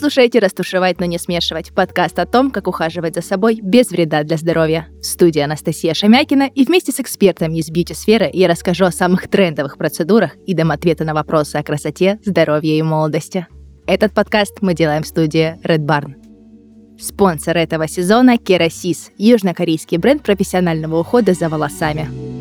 слушаете «Растушевать, но не смешивать» – подкаст о том, как ухаживать за собой без вреда для здоровья. В студии Анастасия Шамякина и вместе с экспертами из бьюти-сферы я расскажу о самых трендовых процедурах и дам ответы на вопросы о красоте, здоровье и молодости. Этот подкаст мы делаем в студии Red Barn. Спонсор этого сезона – Керасис – южнокорейский бренд профессионального ухода за волосами.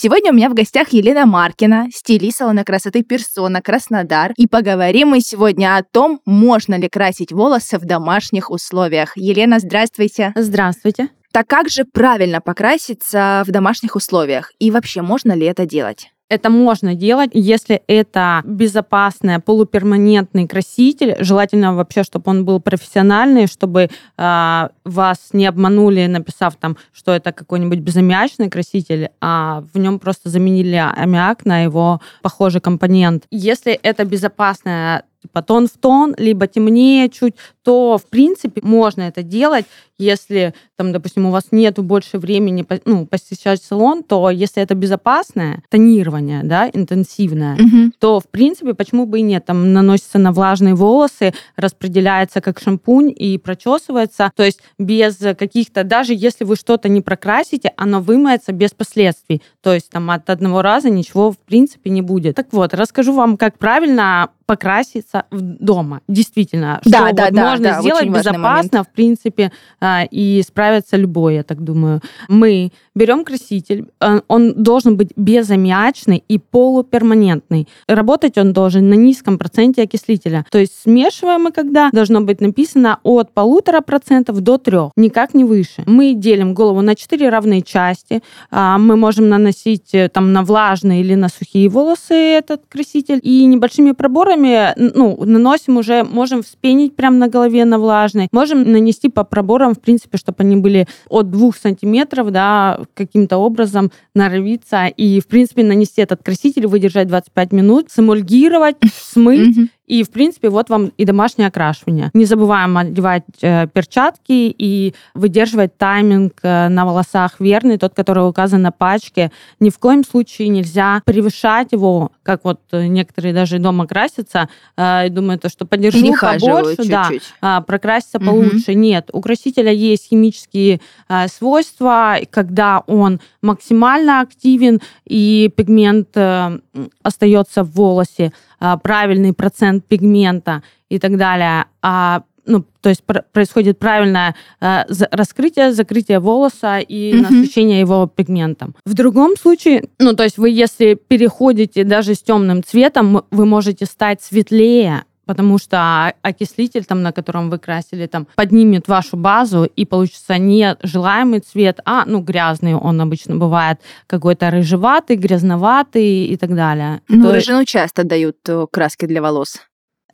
Сегодня у меня в гостях Елена Маркина, стилист салона красоты «Персона» Краснодар. И поговорим мы сегодня о том, можно ли красить волосы в домашних условиях. Елена, здравствуйте. Здравствуйте. Так как же правильно покраситься в домашних условиях? И вообще, можно ли это делать? Это можно делать, если это безопасный полуперманентный краситель. Желательно вообще, чтобы он был профессиональный, чтобы э, вас не обманули, написав там, что это какой-нибудь безаммиачный краситель, а в нем просто заменили аммиак на его похожий компонент. Если это безопасная типа тон в тон, либо темнее чуть, то, в принципе, можно это делать, если, там, допустим, у вас нет больше времени ну, посещать салон, то если это безопасное тонирование, да, интенсивное, угу. то, в принципе, почему бы и нет? Там наносится на влажные волосы, распределяется как шампунь и прочесывается, то есть без каких-то, даже если вы что-то не прокрасите, оно вымоется без последствий, то есть там от одного раза ничего, в принципе, не будет. Так вот, расскажу вам, как правильно покраситься дома. Действительно, да, что да, вот да, можно да, сделать безопасно, в принципе, а, и справиться любой, я так думаю. Мы берем краситель, а, он должен быть безаммиачный и полуперманентный. Работать он должен на низком проценте окислителя. То есть смешиваем мы когда, должно быть написано от полутора процентов до трех, никак не выше. Мы делим голову на четыре равные части. А, мы можем наносить э, там на влажные или на сухие волосы этот краситель. И небольшими проборами, ну, наносим уже, можем вспенить прямо на голове на влажной, можем нанести по проборам, в принципе, чтобы они были от 2 сантиметров, да, каким-то образом норовиться и, в принципе, нанести этот краситель, выдержать 25 минут, сэмульгировать, смыть и, в принципе, вот вам и домашнее окрашивание. Не забываем одевать э, перчатки и выдерживать тайминг э, на волосах верный, тот, который указан на пачке. Ни в коем случае нельзя превышать его, как вот некоторые даже дома красятся, э, и думают, что подержу не побольше, чуть-чуть. да, э, прокраситься угу. получше. Нет, у красителя есть химические э, свойства, когда он максимально активен и пигмент э, остается в волосе. А, правильный процент пигмента и так далее, а ну, то есть пр- происходит правильное э, раскрытие, закрытие волоса и mm-hmm. насыщение его пигментом. В другом случае, ну, то есть вы, если переходите даже с темным цветом, вы можете стать светлее, потому что окислитель, там, на котором вы красили, там, поднимет вашу базу, и получится не желаемый цвет, а ну, грязный он обычно бывает, какой-то рыжеватый, грязноватый и так далее. Ну, То рыжину часто дают э, краски для волос.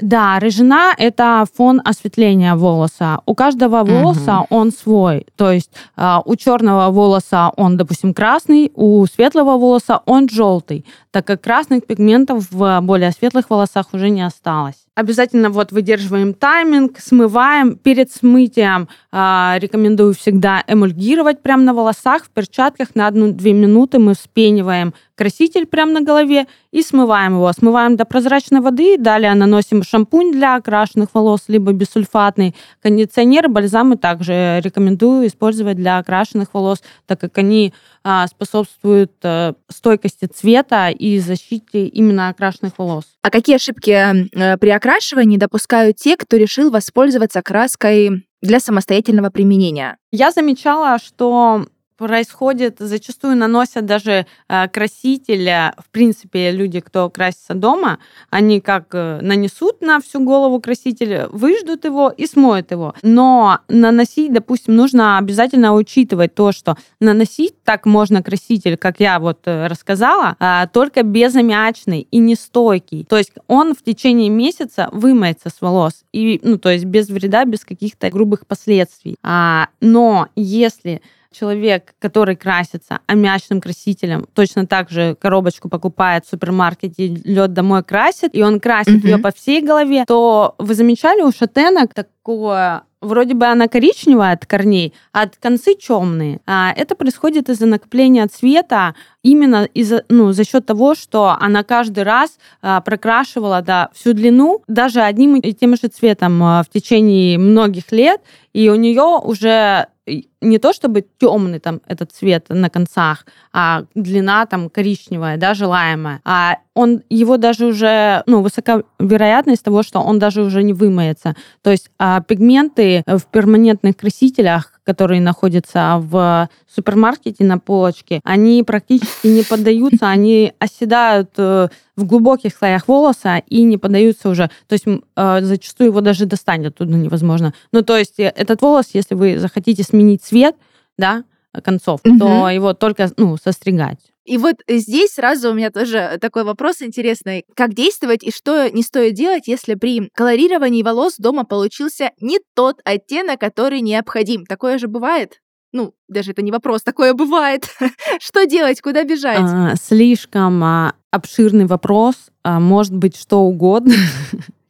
Да, рыжина – это фон осветления волоса. У каждого волоса угу. он свой. То есть э, у черного волоса он, допустим, красный, у светлого волоса он желтый, так как красных пигментов в более светлых волосах уже не осталось. Обязательно вот выдерживаем тайминг, смываем. Перед смытием э, рекомендую всегда эмульгировать прямо на волосах, в перчатках на 1-2 минуты мы вспениваем краситель прямо на голове и смываем его. Смываем до прозрачной воды, далее наносим шампунь для окрашенных волос, либо бессульфатный. Кондиционер, бальзамы также рекомендую использовать для окрашенных волос, так как они а, способствуют а, стойкости цвета и защите именно окрашенных волос. А какие ошибки э, при окрашивании допускают те, кто решил воспользоваться краской для самостоятельного применения? Я замечала, что происходит, зачастую наносят даже э, красителя, в принципе, люди, кто красится дома, они как э, нанесут на всю голову краситель, выждут его и смоют его. Но наносить, допустим, нужно обязательно учитывать то, что наносить так можно краситель, как я вот э, рассказала, э, только безаммиачный и нестойкий. То есть он в течение месяца вымоется с волос. И, ну, то есть без вреда, без каких-то грубых последствий. А, но если человек, который красится аммиачным красителем, точно так же коробочку покупает в супермаркете, лед домой красит, и он красит угу. ее по всей голове, то вы замечали у шатенок такое вроде бы она коричневая от корней, а от концы темные. А это происходит из-за накопления цвета именно из ну, за счет того, что она каждый раз а, прокрашивала да, всю длину даже одним и тем же цветом а, в течение многих лет, и у нее уже не то чтобы темный там этот цвет на концах, а длина там коричневая, да, желаемая, а он, его даже уже, ну, высока вероятность того, что он даже уже не вымоется. То есть а, пигменты в перманентных красителях которые находятся в супермаркете на полочке, они практически не поддаются, они оседают э, в глубоких слоях волоса и не поддаются уже. То есть э, зачастую его даже достать оттуда невозможно. Ну, то есть э, этот волос, если вы захотите сменить цвет, да, концов, угу. то его только, ну, состригать. И вот здесь сразу у меня тоже такой вопрос интересный. Как действовать и что не стоит делать, если при колорировании волос дома получился не тот оттенок, который необходим? Такое же бывает? Ну, даже это не вопрос, такое бывает. что делать, куда бежать? А, слишком а, обширный вопрос. А, может быть, что угодно.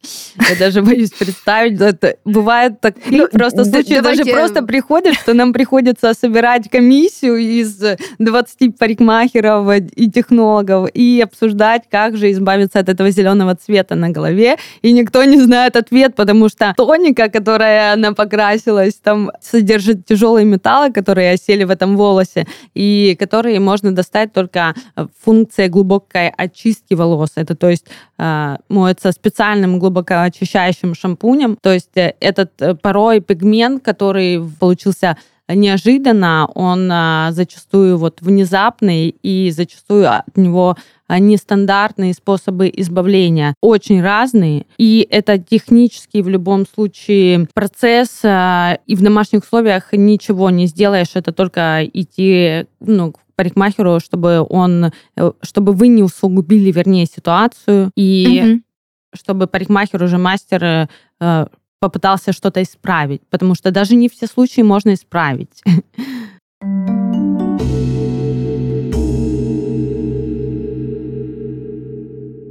Я даже боюсь представить, это бывает такие ну, просто случаи, давайте... даже просто приходят, что нам приходится собирать комиссию из 20 парикмахеров и технологов и обсуждать, как же избавиться от этого зеленого цвета на голове, и никто не знает ответ, потому что тоника, которая она покрасилась, там содержит тяжелые металлы, которые осели в этом волосе, и которые можно достать только функция глубокой очистки волос. Это то есть э, моется специальным глубоким глубокоочищающим шампунем. То есть э, этот э, порой пигмент, который получился неожиданно, он а, зачастую вот внезапный и зачастую от него нестандартные способы избавления, очень разные. И это технический в любом случае процесс, а, и в домашних условиях ничего не сделаешь, это только идти ну, к парикмахеру, чтобы он, э, чтобы вы не усугубили, вернее, ситуацию. И угу чтобы парикмахер уже мастер э, э, попытался что-то исправить, потому что даже не все случаи можно исправить.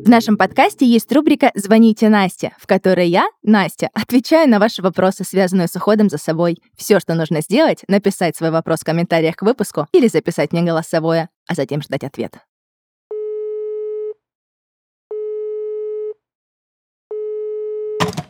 В нашем подкасте есть рубрика «Звоните Насте», в которой я, Настя, отвечаю на ваши вопросы, связанные с уходом за собой. Все, что нужно сделать, написать свой вопрос в комментариях к выпуску или записать мне голосовое, а затем ждать ответа.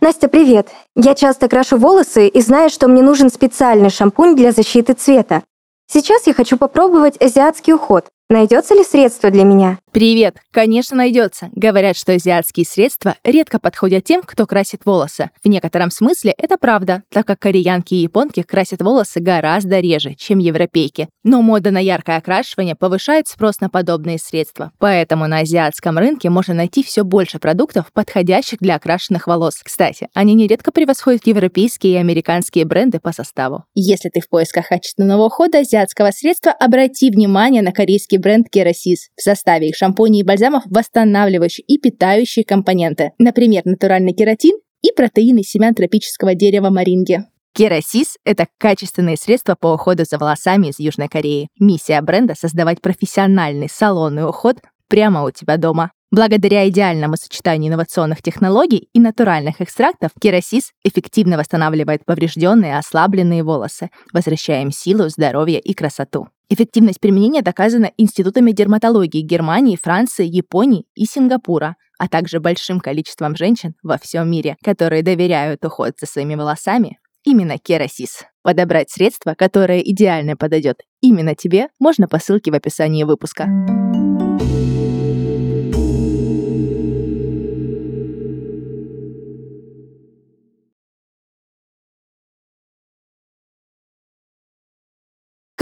Настя, привет! Я часто крашу волосы и знаю, что мне нужен специальный шампунь для защиты цвета. Сейчас я хочу попробовать азиатский уход. Найдется ли средство для меня? Привет! Конечно, найдется. Говорят, что азиатские средства редко подходят тем, кто красит волосы. В некотором смысле это правда, так как кореянки и японки красят волосы гораздо реже, чем европейки. Но мода на яркое окрашивание повышает спрос на подобные средства. Поэтому на азиатском рынке можно найти все больше продуктов, подходящих для окрашенных волос. Кстати, они нередко превосходят европейские и американские бренды по составу. Если ты в поисках качественного ухода азиатского средства, обрати внимание на корейский бренд Kerasis. В составе их шампуней и бальзамов восстанавливающие и питающие компоненты, например, натуральный кератин и протеины семян тропического дерева маринги. Керасис — это качественные средства по уходу за волосами из Южной Кореи. Миссия бренда — создавать профессиональный салонный уход прямо у тебя дома. Благодаря идеальному сочетанию инновационных технологий и натуральных экстрактов, керасис эффективно восстанавливает поврежденные, ослабленные волосы, возвращая им силу, здоровье и красоту. Эффективность применения доказана институтами дерматологии Германии, Франции, Японии и Сингапура, а также большим количеством женщин во всем мире, которые доверяют уход за своими волосами именно Керасис. Подобрать средство, которое идеально подойдет именно тебе, можно по ссылке в описании выпуска.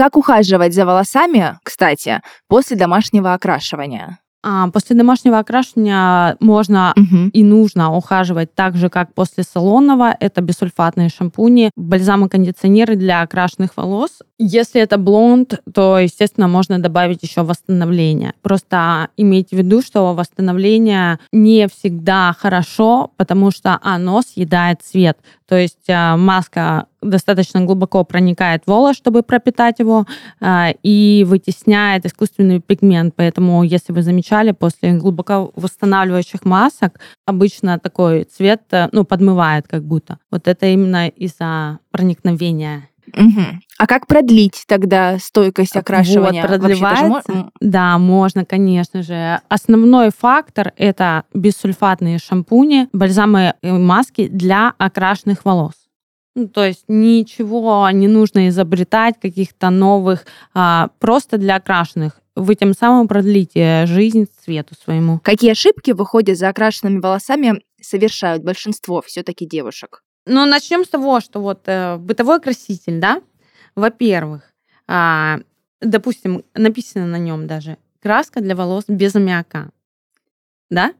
Как ухаживать за волосами, кстати, после домашнего окрашивания? А, после домашнего окрашивания можно угу. и нужно ухаживать так же, как после салонного. Это бисульфатные шампуни, бальзамы-кондиционеры для окрашенных волос. Если это блонд, то, естественно, можно добавить еще восстановление. Просто имейте в виду, что восстановление не всегда хорошо, потому что оно съедает цвет. То есть а, маска достаточно глубоко проникает в волос, чтобы пропитать его, а, и вытесняет искусственный пигмент. Поэтому, если вы замечали, после глубоко восстанавливающих масок обычно такой цвет э, ну, подмывает как будто. Вот это именно из-за проникновения Угу. А как продлить тогда стойкость окрашивания? Вот, продлевается. Вообще, да, можно, конечно же. Основной фактор — это бессульфатные шампуни, бальзамы и маски для окрашенных волос. Ну, то есть ничего не нужно изобретать, каких-то новых, а, просто для окрашенных. Вы тем самым продлите жизнь цвету своему. Какие ошибки в уходе за окрашенными волосами совершают большинство все-таки девушек? Ну, начнем с того, что вот э, бытовой краситель, да, во-первых, а, допустим, написано на нем даже краска для волос без аммиака, да?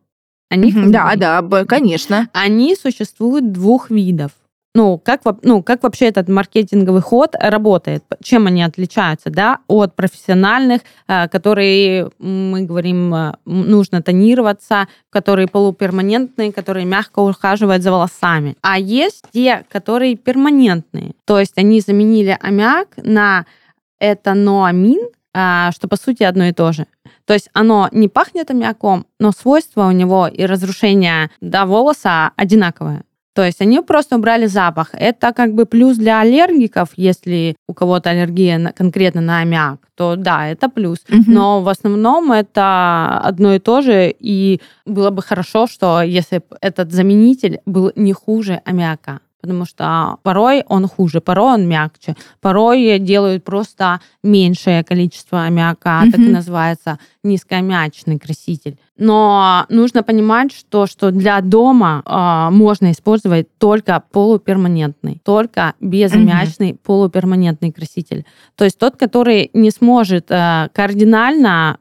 Они да, да, конечно. Они существуют двух видов ну, как, ну, как вообще этот маркетинговый ход работает, чем они отличаются, да, от профессиональных, э, которые, мы говорим, э, нужно тонироваться, которые полуперманентные, которые мягко ухаживают за волосами. А есть те, которые перманентные, то есть они заменили аммиак на этаноамин, э, что по сути одно и то же. То есть оно не пахнет аммиаком, но свойства у него и разрушение да, волоса одинаковые. То есть они просто убрали запах. Это как бы плюс для аллергиков, если у кого-то аллергия на, конкретно на аммиак, то да, это плюс. Угу. Но в основном это одно и то же, и было бы хорошо, что если этот заменитель был не хуже аммиака потому что порой он хуже, порой он мягче, порой делают просто меньшее количество аммиака, mm-hmm. так и называется низкоаммиачный краситель. Но нужно понимать, что, что для дома э, можно использовать только полуперманентный, только безаммиачный mm-hmm. полуперманентный краситель. То есть тот, который не сможет э, кардинально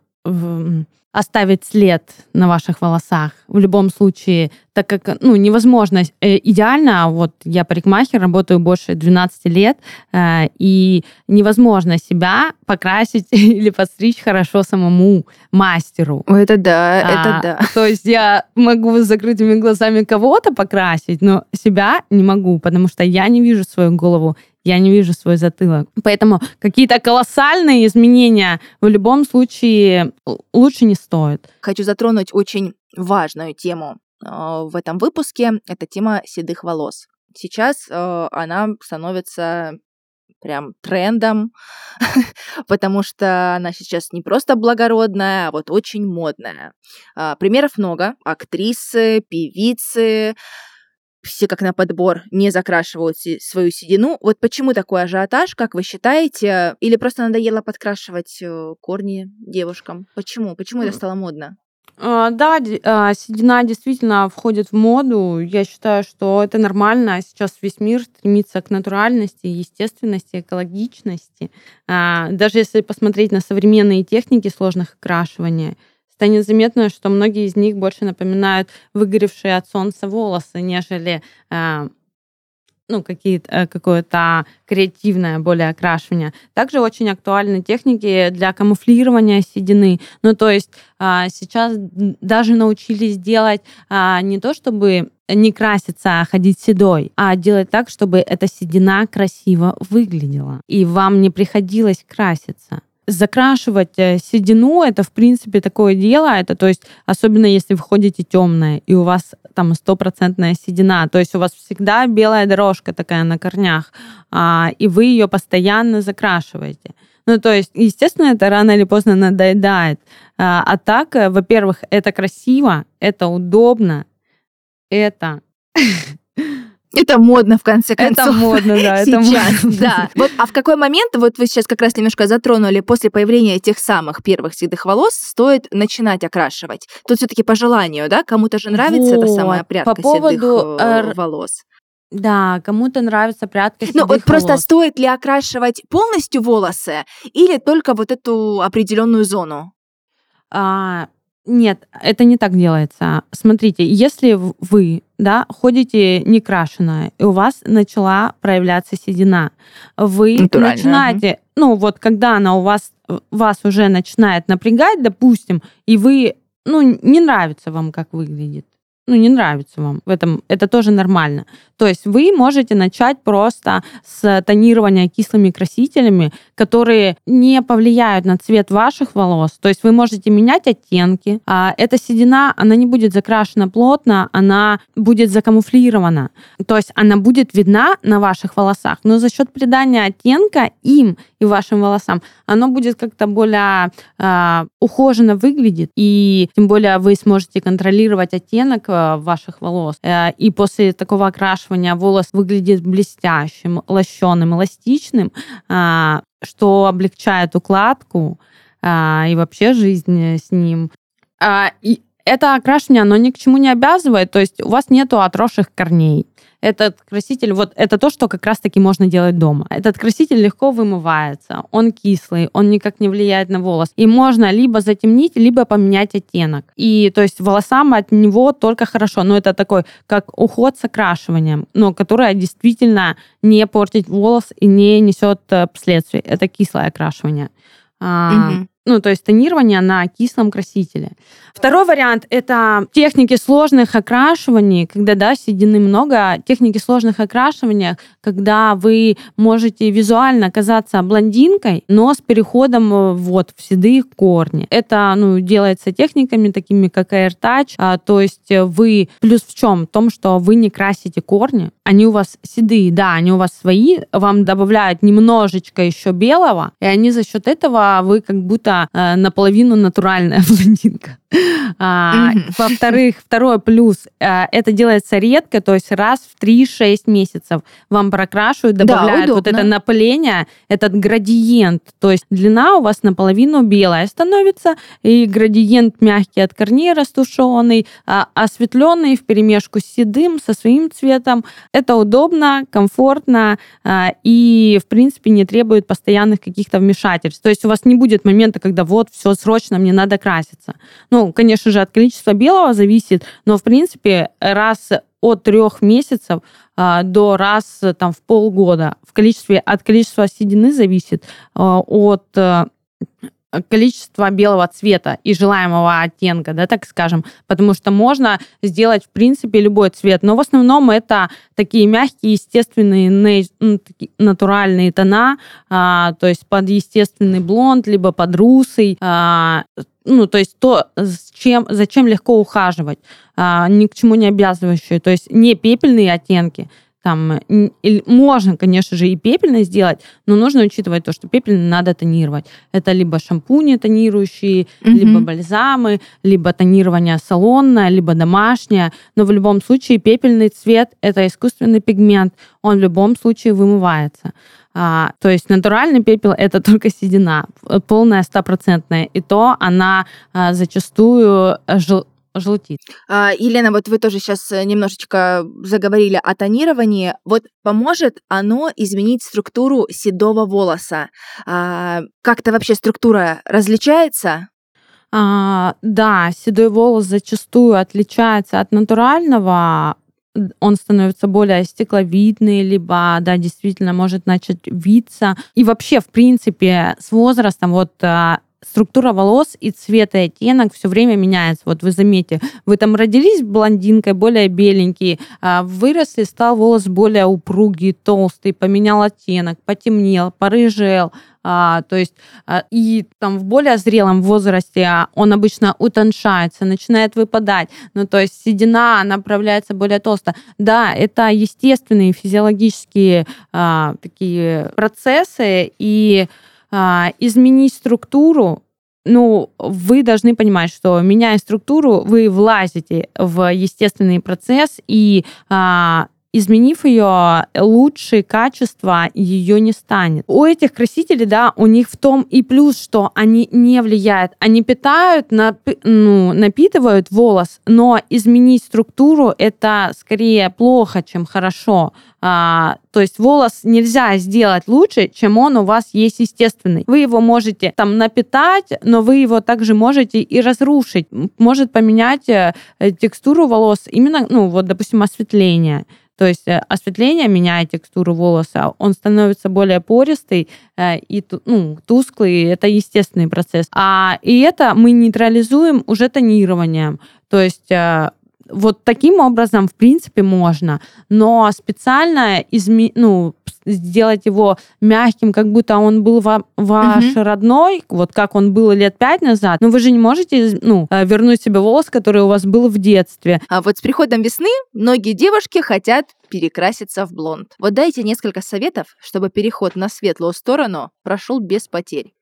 оставить след на ваших волосах. В любом случае, так как ну, невозможно э, идеально, вот я парикмахер, работаю больше 12 лет, э, и невозможно себя покрасить или подстричь хорошо самому мастеру. Это да, а, это да. То есть я могу с закрытыми глазами кого-то покрасить, но себя не могу, потому что я не вижу свою голову, я не вижу свой затылок. Поэтому какие-то колоссальные изменения в любом случае лучше не стоит. Хочу затронуть очень важную тему э, в этом выпуске. Это тема седых волос. Сейчас э, она становится прям трендом, потому что она сейчас не просто благородная, а вот очень модная. А, примеров много. Актрисы, певицы, все как на подбор не закрашивают свою седину. Вот почему такой ажиотаж, как вы считаете? Или просто надоело подкрашивать э, корни девушкам? Почему? Почему это стало модно? А, да, а, седина действительно входит в моду. Я считаю, что это нормально. Сейчас весь мир стремится к натуральности, естественности, экологичности. А, даже если посмотреть на современные техники сложных окрашивания – станет заметно, что многие из них больше напоминают выгоревшие от солнца волосы, нежели э, ну, какие-то, э, какое-то креативное более окрашивание. Также очень актуальны техники для камуфлирования седины. Ну, то есть а, сейчас даже научились делать а, не то, чтобы не краситься, а ходить седой, а делать так, чтобы эта седина красиво выглядела, и вам не приходилось краситься закрашивать э, седину это в принципе такое дело. Это то есть особенно если вы ходите темное и у вас там стопроцентная седина. То есть у вас всегда белая дорожка такая на корнях а, и вы ее постоянно закрашиваете. Ну то есть естественно это рано или поздно надоедает. А, а так э, во-первых это красиво это удобно это Это модно, в конце концов. Это модно, да. Сейчас, модно. да. Вот, а в какой момент, вот вы сейчас как раз немножко затронули, после появления тех самых первых седых волос, стоит начинать окрашивать? Тут все таки по желанию, да? Кому-то же нравится вот. эта самая прядка по поводу, седых э, волос. Да, кому-то нравится прядка Ну, вот волос. просто стоит ли окрашивать полностью волосы или только вот эту определенную зону? А, нет, это не так делается. Смотрите, если вы да, ходите некрашенная, и у вас начала проявляться седина, вы начинаете, ну вот когда она у вас, вас уже начинает напрягать, допустим, и вы, ну, не нравится вам, как выглядит, ну, не нравится вам в этом, это тоже нормально. То есть вы можете начать просто с тонирования кислыми красителями, которые не повлияют на цвет ваших волос. То есть вы можете менять оттенки. А эта седина, она не будет закрашена плотно, она будет закамуфлирована. То есть она будет видна на ваших волосах, но за счет придания оттенка им и вашим волосам, оно будет как-то более э, ухоженно выглядеть, и тем более вы сможете контролировать оттенок ваших волос. Э, и после такого окрашивания волос выглядит блестящим, лощеным, эластичным, э, что облегчает укладку э, и вообще жизнь с ним. Э, и это окрашивание, оно ни к чему не обязывает, то есть у вас нету отросших корней. Этот краситель, вот это то, что как раз-таки можно делать дома. Этот краситель легко вымывается, он кислый, он никак не влияет на волос. И можно либо затемнить, либо поменять оттенок. И то есть волосам от него только хорошо. Но это такой, как уход с окрашиванием, но которое действительно не портит волос и не несет э, последствий. Это кислое окрашивание. Угу. Ну, то есть тонирование на кислом красителе. Второй вариант – это техники сложных окрашиваний, когда, да, седины много. Техники сложных окрашиваний, когда вы можете визуально казаться блондинкой, но с переходом э, вот в седые корни. Это, ну, делается техниками такими, как Air Touch, а, то есть вы... Плюс в чем? В том, что вы не красите корни, они у вас седые, да, они у вас свои, вам добавляют немножечко еще белого, и они за счет этого вы как будто просто э, наполовину натуральная блондинка. А, во-вторых, второй плюс, э, это делается редко, то есть раз в 3-6 месяцев вам прокрашивают, добавляют вот это напыление, этот градиент, то есть длина у вас наполовину белая становится, и градиент мягкий от корней растушенный, а осветленный в перемешку с седым, со своим цветом. Это удобно, комфортно а, и, в принципе, не требует постоянных каких-то вмешательств. То есть у вас не будет момента, когда вот все срочно, мне надо краситься. Ну, конечно же, от количества белого зависит, но, в принципе, раз от трех месяцев а, до раз там, в полгода. В количестве, от количества седины зависит а, от а, количество белого цвета и желаемого оттенка, да, так скажем, потому что можно сделать, в принципе, любой цвет, но в основном это такие мягкие, естественные, ну, натуральные тона, а, то есть под естественный блонд, либо под русый, а, ну, то есть то, с чем, зачем легко ухаживать, а, ни к чему не обязывающие, то есть не пепельные оттенки, там можно, конечно же, и пепельный сделать, но нужно учитывать то, что пепельный надо тонировать. Это либо шампуни тонирующие, угу. либо бальзамы, либо тонирование салонное, либо домашнее. Но в любом случае пепельный цвет – это искусственный пигмент, он в любом случае вымывается. А, то есть натуральный пепел это только седина, полная стопроцентная, и то она а, зачастую жел, желтит. А, Елена, вот вы тоже сейчас э, немножечко заговорили о тонировании. Вот поможет оно изменить структуру седого волоса? А, как-то вообще структура различается? А, да, седой волос зачастую отличается от натурального. Он становится более стекловидный, либо, да, действительно может начать виться. И вообще, в принципе, с возрастом вот а, структура волос и цвет и оттенок все время меняется. Вот вы заметите, вы там родились блондинкой, более беленький, а выросли, стал волос более упругий, толстый, поменял оттенок, потемнел, порыжел, а, то есть а, и там в более зрелом возрасте а, он обычно утоншается, начинает выпадать. Ну, то есть седина направляется более толсто. Да, это естественные физиологические а, такие процессы, и изменить структуру, ну, вы должны понимать, что меняя структуру, вы влазите в естественный процесс, и а, изменив ее, лучшие качества ее не станет. У этих красителей, да, у них в том и плюс, что они не влияют. Они питают, напи- ну, напитывают волос, но изменить структуру это скорее плохо, чем хорошо. А, то есть волос нельзя сделать лучше, чем он у вас есть естественный. Вы его можете там напитать, но вы его также можете и разрушить. Может поменять э, текстуру волос именно, ну вот, допустим, осветление. То есть э, осветление меняет текстуру волоса, он становится более пористый э, и ну, тусклый, это естественный процесс. А, и это мы нейтрализуем уже тонированием. То есть вот таким образом, в принципе, можно. Но специально изме... ну, сделать его мягким, как будто он был ва- ваш угу. родной, вот как он был лет пять назад. Но вы же не можете ну, э, вернуть себе волос, который у вас был в детстве. А вот с приходом весны многие девушки хотят перекраситься в блонд. Вот дайте несколько советов, чтобы переход на светлую сторону прошел без потерь.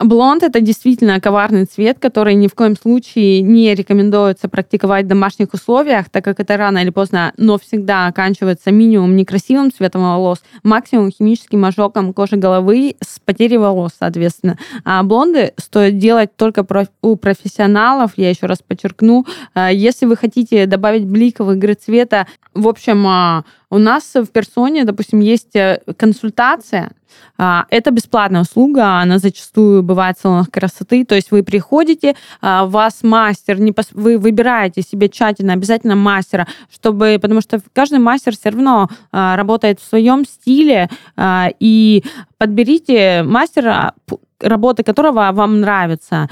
Блонд это действительно коварный цвет, который ни в коем случае не рекомендуется практиковать в домашних условиях, так как это рано или поздно, но всегда оканчивается минимум некрасивым цветом волос, максимум химическим ожогом кожи головы с потерей волос, соответственно. А блонды стоит делать только у профессионалов, я еще раз подчеркну. А, если вы хотите добавить бликов игры цвета, в общем, а, у нас в персоне, допустим, есть э, консультация, это бесплатная услуга, она зачастую бывает в салонах красоты. То есть вы приходите, а, вас мастер, не пос... вы выбираете себе тщательно, обязательно мастера, чтобы, потому что каждый мастер все равно а, работает в своем стиле, и подберите мастера работы которого вам нравится.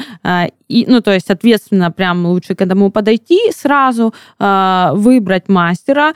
И, ну, то есть, соответственно, прям лучше к этому подойти сразу, выбрать мастера,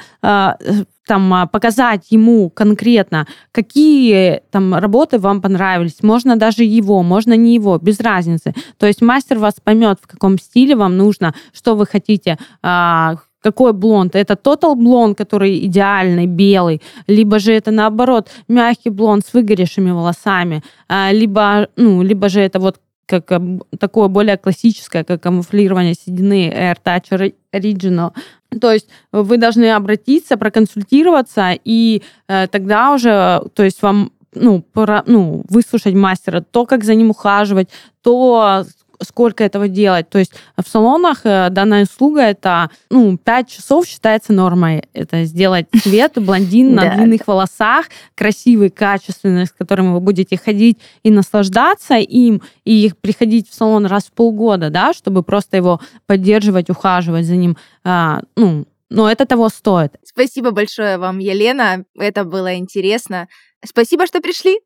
там а, показать ему конкретно, какие там работы вам понравились. Можно даже его, можно не его, без разницы. То есть мастер вас поймет, в каком стиле вам нужно, что вы хотите, а, какой блонд? Это Total блонд, который идеальный, белый, либо же это наоборот мягкий блонд с выгоревшими волосами, а, либо, ну, либо же это вот как такое более классическое, как камуфлирование седины Air Touch Original. То есть вы должны обратиться, проконсультироваться, и э, тогда уже, то есть вам ну, пора, ну, выслушать мастера, то, как за ним ухаживать, то, сколько этого делать. То есть в салонах э, данная услуга это ну, 5 часов считается нормой. Это сделать цвет блондин на длинных волосах, красивый, качественный, с которым вы будете ходить и наслаждаться им, и приходить в салон раз в полгода, да, чтобы просто его поддерживать, ухаживать за ним. А, ну, но это того стоит. Спасибо большое вам, Елена. Это было интересно. Спасибо, что пришли.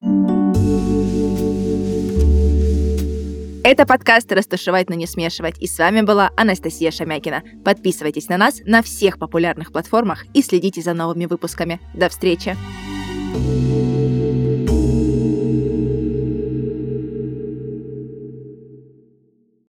Это подкаст «Растушевать, но не смешивать». И с вами была Анастасия Шамякина. Подписывайтесь на нас на всех популярных платформах и следите за новыми выпусками. До встречи! thank you